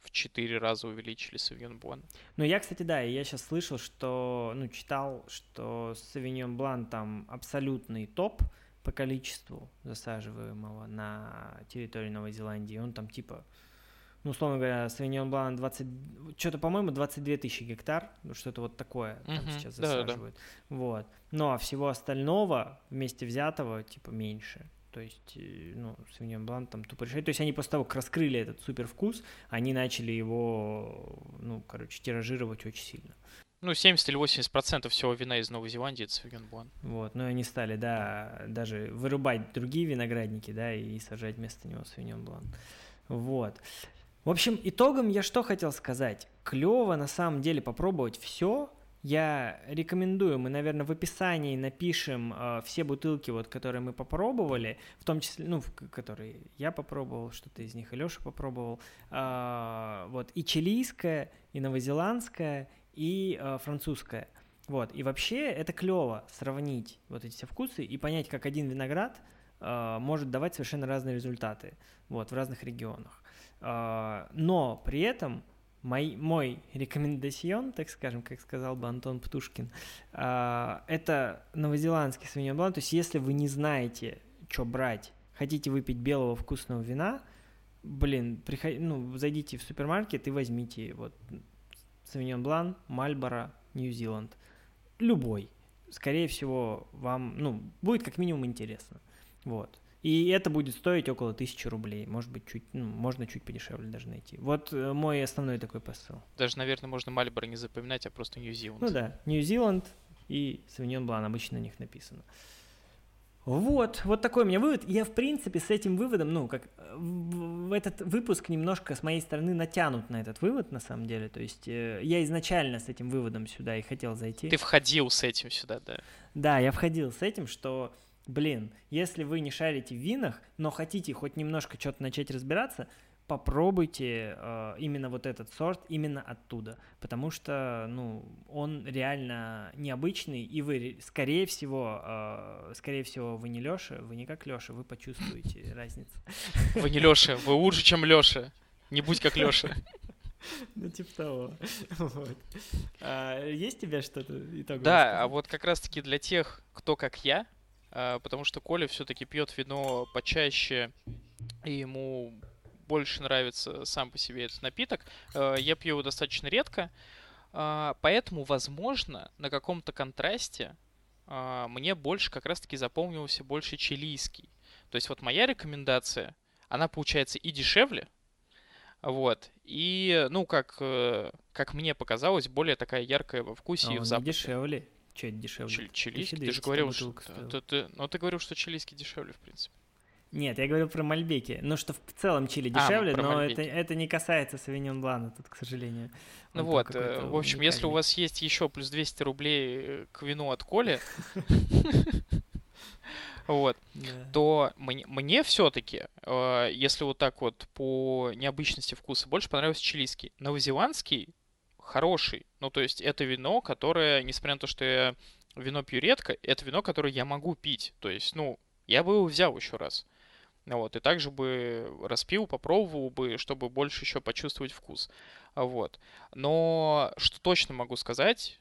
в 4 раза увеличили Савиньон Блан. Ну, я, кстати, да, я сейчас слышал, что, ну, читал, что Савиньон Блан там абсолютный топ по количеству засаживаемого на территории Новой Зеландии. Он там типа, ну, условно говоря, Савиньон Блан 20, что-то, по-моему, 22 тысячи гектар, ну, что-то вот такое там Мгм, сейчас засаживают. Вот. Ну, а всего остального вместе взятого, типа, меньше. То есть, э, ну, Савиньон Блан там тупо решает. То есть они после того, как раскрыли этот супер вкус, они начали его, ну, короче, тиражировать очень сильно. Ну, 70 или 80 процентов всего вина из Новой Зеландии это Савиньон Блан. Вот, но они стали, да, даже вырубать другие виноградники, да, и сажать вместо него Савиньон Блан. Вот. В общем, итогом я что хотел сказать. Клево на самом деле попробовать все, я рекомендую, мы, наверное, в описании напишем э, все бутылки, вот, которые мы попробовали, в том числе, ну, которые я попробовал, что-то из них и Леша попробовал, э, вот, и чилийская, и новозеландская, и э, французская. Вот, и вообще это клево сравнить вот эти все вкусы и понять, как один виноград э, может давать совершенно разные результаты, вот, в разных регионах. Э, но при этом мой, мой рекомендацион, так скажем, как сказал бы Антон Птушкин, э, это новозеландский савиньон блан. То есть, если вы не знаете, что брать, хотите выпить белого вкусного вина, блин, приход... ну, зайдите в супермаркет и возьмите вот Савиньон Блан, Мальборо, Нью-Зеланд. Любой. Скорее всего, вам, ну, будет как минимум интересно. Вот. И это будет стоить около тысячи рублей. Может быть, чуть, ну, можно чуть подешевле даже найти. Вот э, мой основной такой посыл. Даже, наверное, можно Мальборо не запоминать, а просто Нью-Зеланд. Ну да, Нью-Зеланд и Савиньон Блан обычно на них написано. Вот, вот такой у меня вывод. Я, в принципе, с этим выводом, ну, как в, в этот выпуск немножко с моей стороны натянут на этот вывод, на самом деле. То есть э, я изначально с этим выводом сюда и хотел зайти. Ты входил с этим сюда, да? Да, я входил с этим, что, блин, если вы не шарите в винах, но хотите хоть немножко что-то начать разбираться, попробуйте э, именно вот этот сорт именно оттуда, потому что, ну, он реально необычный, и вы, скорее всего, э, скорее всего, вы не Леша, вы не как Леша, вы почувствуете разницу. Вы не Леша, вы лучше, чем Леша. Не будь как Леша. Ну, типа того. Вот. А, есть у тебя что-то итоговое? Да, а вот как раз-таки для тех, кто как я, потому что Коля все-таки пьет вино почаще, и ему больше нравится сам по себе этот напиток. Э, я пью его достаточно редко, а, поэтому, возможно, на каком-то контрасте а, мне больше как раз-таки запомнился больше чилийский. То есть вот моя рекомендация, она получается и дешевле, вот, и, ну, как, э, как мне показалось, более такая яркая во вкусе а и в запахе. дешевле? Че это дешевле? Чили, чилийский? Ты же говорил, что... Ты, ты, ну, ты говорил, что чилийский дешевле, в принципе. Нет, я говорил про Мальбеки. Ну, что в целом чили а, дешевле, а, но это, это не касается Савиньон Блана тут, к сожалению. Ну Он вот, э, в общем, уникальный. если у вас есть еще плюс 200 рублей э, к вину от Коли, вот, то мне все-таки, э, если вот так вот по необычности вкуса, больше понравился чилийский. Новозеландский хороший. Ну, то есть это вино, которое, несмотря на то, что я вино пью редко, это вино, которое я могу пить. То есть, ну, я бы его взял еще раз. Вот, и также бы распил, попробовал бы, чтобы больше еще почувствовать вкус. Вот. Но что точно могу сказать,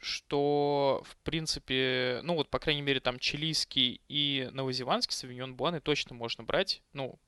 что, в принципе, ну вот, по крайней мере, там чилийский и новозеландский савиньон бланы точно можно брать, ну,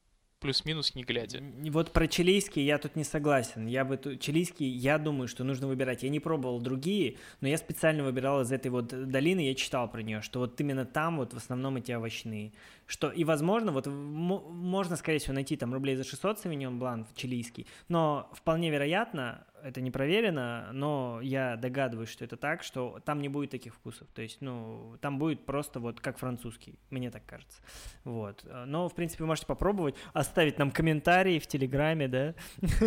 плюс-минус не глядя. Вот про чилийский я тут не согласен. Я бы чилийский, я думаю, что нужно выбирать. Я не пробовал другие, но я специально выбирал из этой вот долины, я читал про нее, что вот именно там вот в основном эти овощные. Что, и возможно, вот можно, скорее всего, найти там рублей за 600 савиньон блан чилийский, но вполне вероятно, это не проверено, но я догадываюсь, что это так, что там не будет таких вкусов. То есть, ну, там будет просто вот как французский, мне так кажется. Вот. Но, в принципе, вы можете попробовать, оставить нам комментарии в Телеграме, да?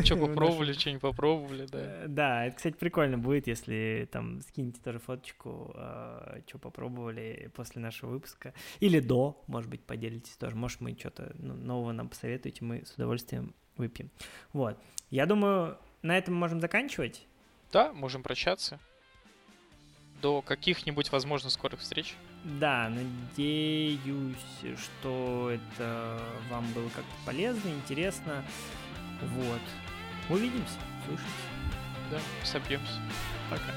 Что попробовали, что не попробовали, да. Э, да, это, кстати, прикольно будет, если там скинете тоже фоточку, э, что попробовали после нашего выпуска. Или до, может быть, поделитесь тоже. Может, мы что-то ну, нового нам посоветуете, мы с удовольствием выпьем. Вот. Я думаю, на этом мы можем заканчивать. Да, можем прощаться. До каких-нибудь, возможно, скорых встреч. Да, надеюсь, что это вам было как-то полезно, интересно. Вот. Увидимся, слышимся. Да, собьемся. Пока.